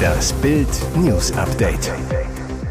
Das Bild News Update.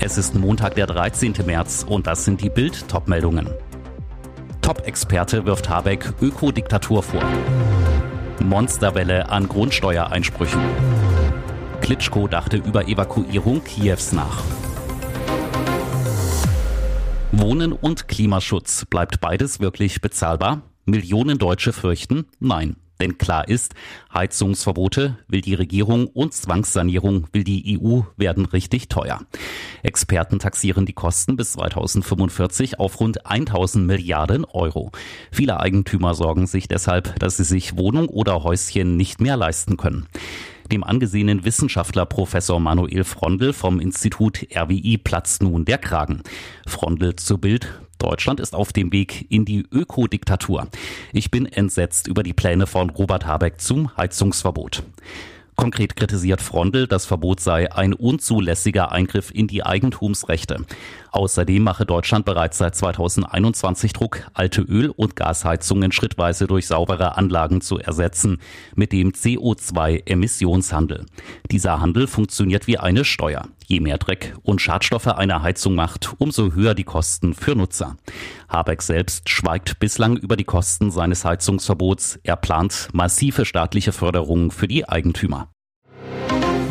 Es ist Montag, der 13. März und das sind die Bild Topmeldungen. Top-Experte wirft Habeck Ökodiktatur vor. Monsterwelle an Grundsteuereinsprüchen. Klitschko dachte über Evakuierung Kiews nach. Wohnen und Klimaschutz. Bleibt beides wirklich bezahlbar? Millionen Deutsche fürchten, nein. Denn klar ist, Heizungsverbote will die Regierung und Zwangssanierung will die EU werden richtig teuer. Experten taxieren die Kosten bis 2045 auf rund 1000 Milliarden Euro. Viele Eigentümer sorgen sich deshalb, dass sie sich Wohnung oder Häuschen nicht mehr leisten können. Dem angesehenen Wissenschaftler Professor Manuel Frondel vom Institut RWI platzt nun der Kragen. Frondel zu Bild. Deutschland ist auf dem Weg in die Ökodiktatur. Ich bin entsetzt über die Pläne von Robert Habeck zum Heizungsverbot. Konkret kritisiert Frondel, das Verbot sei ein unzulässiger Eingriff in die Eigentumsrechte. Außerdem mache Deutschland bereits seit 2021 Druck, alte Öl- und Gasheizungen schrittweise durch saubere Anlagen zu ersetzen, mit dem CO2-Emissionshandel. Dieser Handel funktioniert wie eine Steuer. Je mehr Dreck und Schadstoffe eine Heizung macht, umso höher die Kosten für Nutzer. Habeck selbst schweigt bislang über die Kosten seines Heizungsverbots. Er plant massive staatliche Förderungen für die Eigentümer.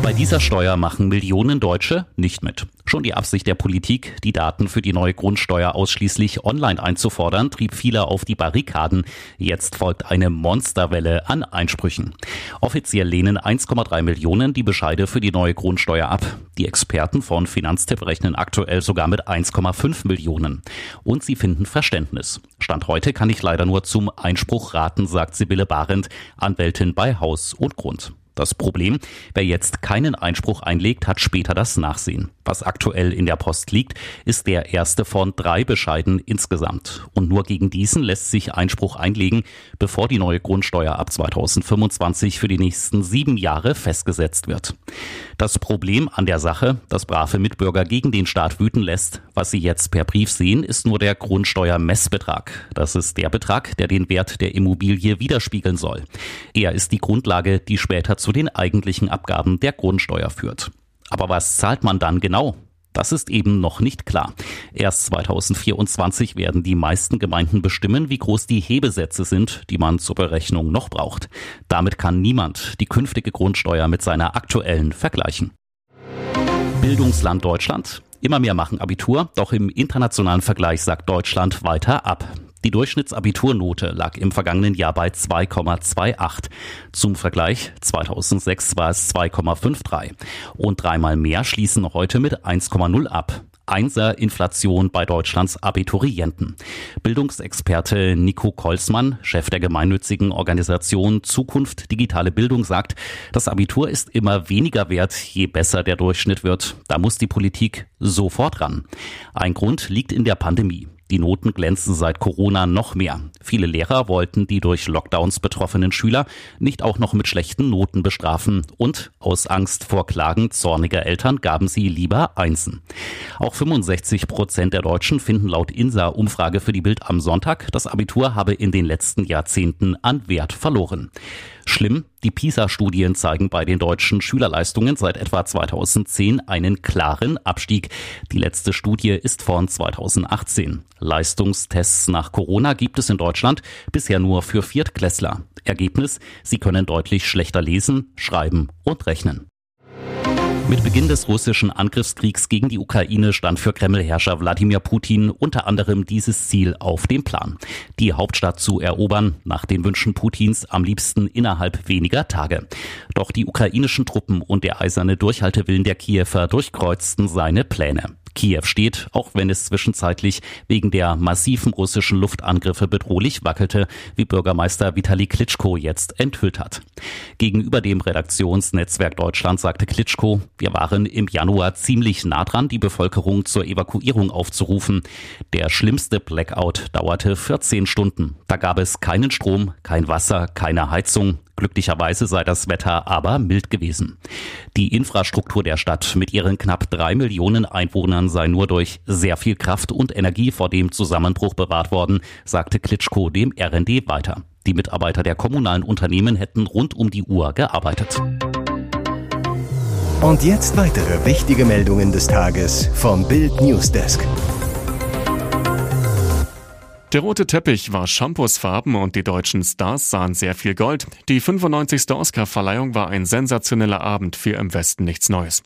Bei dieser Steuer machen Millionen Deutsche nicht mit. Schon die Absicht der Politik, die Daten für die neue Grundsteuer ausschließlich online einzufordern, trieb viele auf die Barrikaden. Jetzt folgt eine Monsterwelle an Einsprüchen. Offiziell lehnen 1,3 Millionen die Bescheide für die neue Grundsteuer ab. Die Experten von Finanztipp rechnen aktuell sogar mit 1,5 Millionen. Und sie finden Verständnis. Stand heute kann ich leider nur zum Einspruch raten, sagt Sibylle Barend, Anwältin bei Haus und Grund. Das Problem, wer jetzt keinen Einspruch einlegt, hat später das Nachsehen. Was aktuell in der Post liegt, ist der erste von drei Bescheiden insgesamt. Und nur gegen diesen lässt sich Einspruch einlegen, bevor die neue Grundsteuer ab 2025 für die nächsten sieben Jahre festgesetzt wird. Das Problem an der Sache, das brave Mitbürger gegen den Staat wüten lässt, was sie jetzt per Brief sehen, ist nur der Grundsteuermessbetrag. Das ist der Betrag, der den Wert der Immobilie widerspiegeln soll. Er ist die Grundlage, die später zu den eigentlichen Abgaben der Grundsteuer führt. Aber was zahlt man dann genau? Das ist eben noch nicht klar. Erst 2024 werden die meisten Gemeinden bestimmen, wie groß die Hebesätze sind, die man zur Berechnung noch braucht. Damit kann niemand die künftige Grundsteuer mit seiner aktuellen vergleichen. Bildungsland Deutschland. Immer mehr machen Abitur, doch im internationalen Vergleich sagt Deutschland weiter ab. Die Durchschnittsabiturnote lag im vergangenen Jahr bei 2,28. Zum Vergleich 2006 war es 2,53. Und dreimal mehr schließen heute mit 1,0 ab. Einser Inflation bei Deutschlands Abiturienten. Bildungsexperte Nico Kolsmann, Chef der gemeinnützigen Organisation Zukunft Digitale Bildung, sagt, das Abitur ist immer weniger wert, je besser der Durchschnitt wird. Da muss die Politik sofort ran. Ein Grund liegt in der Pandemie. Die Noten glänzen seit Corona noch mehr. Viele Lehrer wollten die durch Lockdowns betroffenen Schüler nicht auch noch mit schlechten Noten bestrafen und aus Angst vor Klagen zorniger Eltern gaben sie lieber Einsen. Auch 65 Prozent der Deutschen finden laut INSA-Umfrage für die Bild am Sonntag, das Abitur habe in den letzten Jahrzehnten an Wert verloren. Schlimm, die PISA-Studien zeigen bei den deutschen Schülerleistungen seit etwa 2010 einen klaren Abstieg. Die letzte Studie ist von 2018. Leistungstests nach Corona gibt es in Deutschland bisher nur für Viertklässler. Ergebnis, sie können deutlich schlechter lesen, schreiben und rechnen. Mit Beginn des russischen Angriffskriegs gegen die Ukraine stand für Kremlherrscher Wladimir Putin unter anderem dieses Ziel auf dem Plan. Die Hauptstadt zu erobern, nach den Wünschen Putins am liebsten innerhalb weniger Tage. Doch die ukrainischen Truppen und der eiserne Durchhaltewillen der Kiewer durchkreuzten seine Pläne. Kiew steht, auch wenn es zwischenzeitlich wegen der massiven russischen Luftangriffe bedrohlich wackelte, wie Bürgermeister Vitali Klitschko jetzt enthüllt hat. Gegenüber dem Redaktionsnetzwerk Deutschland sagte Klitschko, wir waren im Januar ziemlich nah dran, die Bevölkerung zur Evakuierung aufzurufen. Der schlimmste Blackout dauerte 14 Stunden. Da gab es keinen Strom, kein Wasser, keine Heizung. Glücklicherweise sei das Wetter aber mild gewesen. Die Infrastruktur der Stadt mit ihren knapp drei Millionen Einwohnern sei nur durch sehr viel Kraft und Energie vor dem Zusammenbruch bewahrt worden, sagte Klitschko dem RND weiter. Die Mitarbeiter der kommunalen Unternehmen hätten rund um die Uhr gearbeitet. Und jetzt weitere wichtige Meldungen des Tages vom Bild Newsdesk. Der rote Teppich war Shampoosfarben und die deutschen Stars sahen sehr viel Gold. Die 95. Oscar-Verleihung war ein sensationeller Abend für im Westen nichts Neues.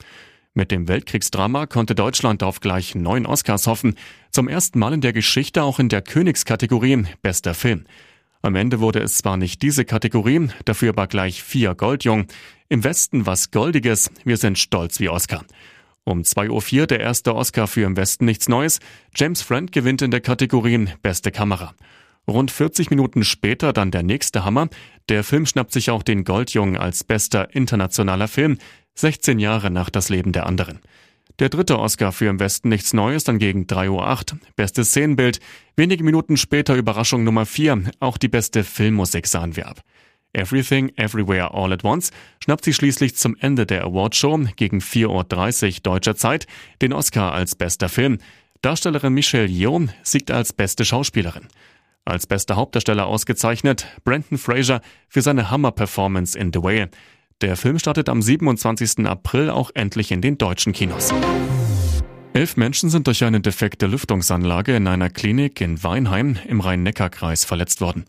Mit dem Weltkriegsdrama konnte Deutschland auf gleich neun Oscars hoffen. Zum ersten Mal in der Geschichte auch in der Königskategorie Bester Film. Am Ende wurde es zwar nicht diese Kategorie, dafür aber gleich vier Goldjung. Im Westen was Goldiges, wir sind stolz wie Oscar. Um 2.04 Uhr der erste Oscar für Im Westen nichts Neues. James Friend gewinnt in der Kategorie Beste Kamera. Rund 40 Minuten später dann der nächste Hammer. Der Film schnappt sich auch den Goldjungen als bester internationaler Film, 16 Jahre nach das Leben der anderen. Der dritte Oscar für Im Westen nichts Neues dann gegen 3.08 Uhr. Bestes Szenenbild. Wenige Minuten später Überraschung Nummer 4. Auch die beste Filmmusik sahen wir ab. Everything, Everywhere, All at Once schnappt sie schließlich zum Ende der Awardshow gegen 4.30 Uhr deutscher Zeit den Oscar als bester Film. Darstellerin Michelle Yeoh siegt als beste Schauspielerin. Als bester Hauptdarsteller ausgezeichnet Brandon Fraser für seine Hammer-Performance in The Whale. Der Film startet am 27. April auch endlich in den deutschen Kinos. Elf Menschen sind durch eine defekte Lüftungsanlage in einer Klinik in Weinheim im Rhein-Neckar-Kreis verletzt worden.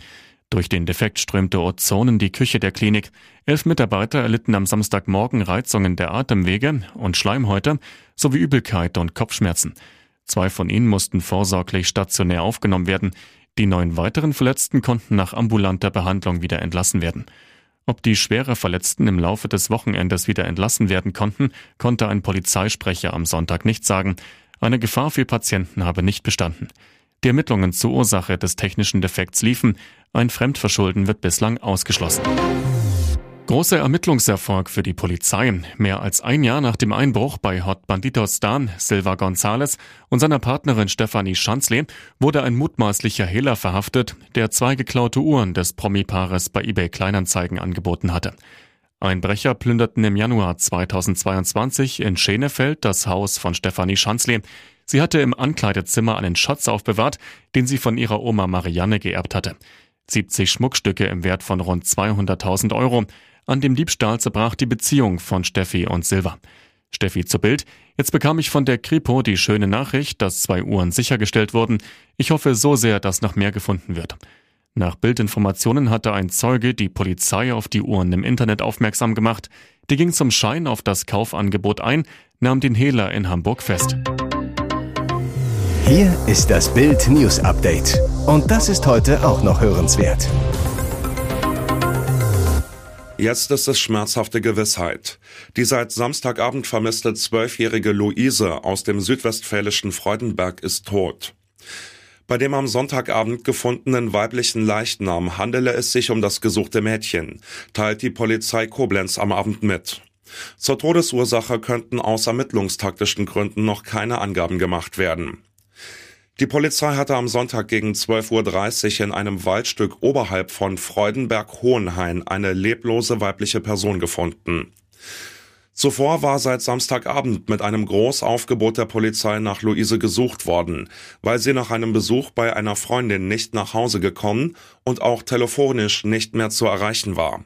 Durch den Defekt strömte Ozon in die Küche der Klinik. Elf Mitarbeiter erlitten am Samstagmorgen Reizungen der Atemwege und Schleimhäute sowie Übelkeit und Kopfschmerzen. Zwei von ihnen mussten vorsorglich stationär aufgenommen werden. Die neun weiteren Verletzten konnten nach ambulanter Behandlung wieder entlassen werden. Ob die schwerer Verletzten im Laufe des Wochenendes wieder entlassen werden konnten, konnte ein Polizeisprecher am Sonntag nicht sagen. Eine Gefahr für Patienten habe nicht bestanden. Die Ermittlungen zur Ursache des technischen Defekts liefen. Ein Fremdverschulden wird bislang ausgeschlossen. Großer Ermittlungserfolg für die Polizei. Mehr als ein Jahr nach dem Einbruch bei Hot Banditos Dan, Silva González und seiner Partnerin Stefanie Schanzle wurde ein mutmaßlicher Hehler verhaftet, der zwei geklaute Uhren des Promi-Paares bei eBay Kleinanzeigen angeboten hatte. Einbrecher plünderten im Januar 2022 in Schenefeld das Haus von Stefanie Schanzle. Sie hatte im Ankleidezimmer einen Schatz aufbewahrt, den sie von ihrer Oma Marianne geerbt hatte. 70 Schmuckstücke im Wert von rund 200.000 Euro, an dem Diebstahl zerbrach die Beziehung von Steffi und Silva. Steffi zu Bild. Jetzt bekam ich von der Kripo die schöne Nachricht, dass zwei Uhren sichergestellt wurden. Ich hoffe so sehr, dass noch mehr gefunden wird. Nach Bildinformationen hatte ein Zeuge die Polizei auf die Uhren im Internet aufmerksam gemacht. Die ging zum Schein auf das Kaufangebot ein, nahm den Hehler in Hamburg fest. Hier ist das Bild News Update. Und das ist heute auch noch hörenswert. Jetzt ist es schmerzhafte Gewissheit. Die seit Samstagabend vermisste zwölfjährige Luise aus dem südwestfälischen Freudenberg ist tot. Bei dem am Sonntagabend gefundenen weiblichen Leichnam handele es sich um das gesuchte Mädchen, teilt die Polizei Koblenz am Abend mit. Zur Todesursache könnten aus ermittlungstaktischen Gründen noch keine Angaben gemacht werden. Die Polizei hatte am Sonntag gegen 12.30 Uhr in einem Waldstück oberhalb von Freudenberg-Hohenhain eine leblose weibliche Person gefunden. Zuvor war seit Samstagabend mit einem Großaufgebot der Polizei nach Luise gesucht worden, weil sie nach einem Besuch bei einer Freundin nicht nach Hause gekommen und auch telefonisch nicht mehr zu erreichen war.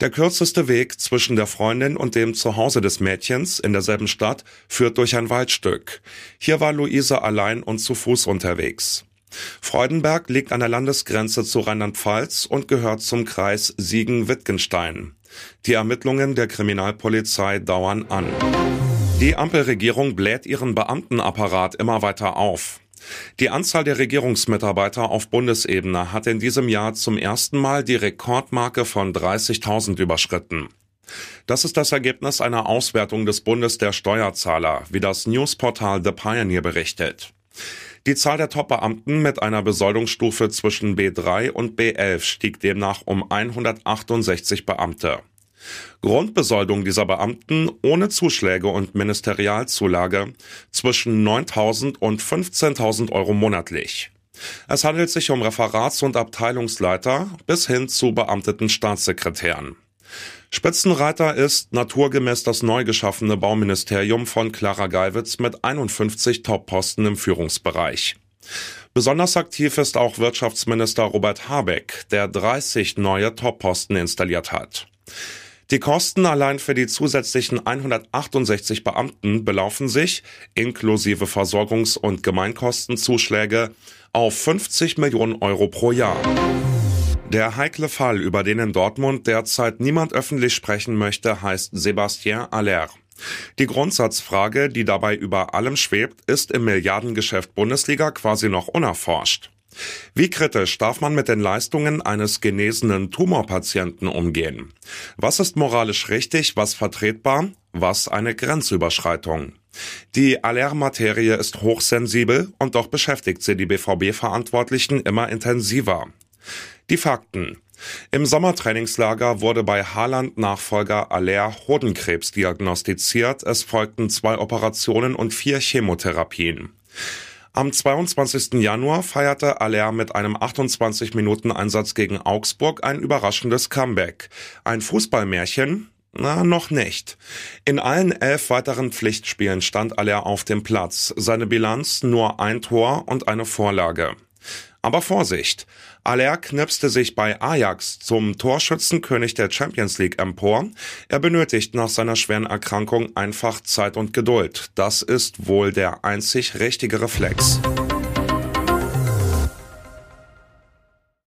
Der kürzeste Weg zwischen der Freundin und dem Zuhause des Mädchens in derselben Stadt führt durch ein Waldstück. Hier war Luise allein und zu Fuß unterwegs. Freudenberg liegt an der Landesgrenze zu Rheinland-Pfalz und gehört zum Kreis Siegen-Wittgenstein. Die Ermittlungen der Kriminalpolizei dauern an. Die Ampelregierung bläht ihren Beamtenapparat immer weiter auf. Die Anzahl der Regierungsmitarbeiter auf Bundesebene hat in diesem Jahr zum ersten Mal die Rekordmarke von 30.000 überschritten. Das ist das Ergebnis einer Auswertung des Bundes der Steuerzahler, wie das Newsportal The Pioneer berichtet. Die Zahl der Top-Beamten mit einer Besoldungsstufe zwischen B3 und B11 stieg demnach um 168 Beamte. Grundbesoldung dieser Beamten ohne Zuschläge und Ministerialzulage zwischen 9.000 und 15.000 Euro monatlich. Es handelt sich um Referats- und Abteilungsleiter bis hin zu beamteten Staatssekretären. Spitzenreiter ist naturgemäß das neu geschaffene Bauministerium von Clara Geiwitz mit 51 Top-Posten im Führungsbereich. Besonders aktiv ist auch Wirtschaftsminister Robert Habeck, der 30 neue Top-Posten installiert hat. Die Kosten allein für die zusätzlichen 168 Beamten belaufen sich, inklusive Versorgungs- und Gemeinkostenzuschläge, auf 50 Millionen Euro pro Jahr. Der heikle Fall, über den in Dortmund derzeit niemand öffentlich sprechen möchte, heißt Sébastien Aller. Die Grundsatzfrage, die dabei über allem schwebt, ist im Milliardengeschäft Bundesliga quasi noch unerforscht. Wie kritisch darf man mit den Leistungen eines genesenen Tumorpatienten umgehen? Was ist moralisch richtig, was vertretbar, was eine Grenzüberschreitung? Die Allermaterie ist hochsensibel und doch beschäftigt sie die BVB-Verantwortlichen immer intensiver. Die Fakten. Im Sommertrainingslager wurde bei Haaland-Nachfolger Aller Hodenkrebs diagnostiziert. Es folgten zwei Operationen und vier Chemotherapien. Am 22. Januar feierte Aller mit einem 28 Minuten Einsatz gegen Augsburg ein überraschendes Comeback. Ein Fußballmärchen? Na, noch nicht. In allen elf weiteren Pflichtspielen stand Aller auf dem Platz. Seine Bilanz nur ein Tor und eine Vorlage. Aber Vorsicht! Aller knipste sich bei Ajax zum Torschützenkönig der Champions League empor. Er benötigt nach seiner schweren Erkrankung einfach Zeit und Geduld. Das ist wohl der einzig richtige Reflex.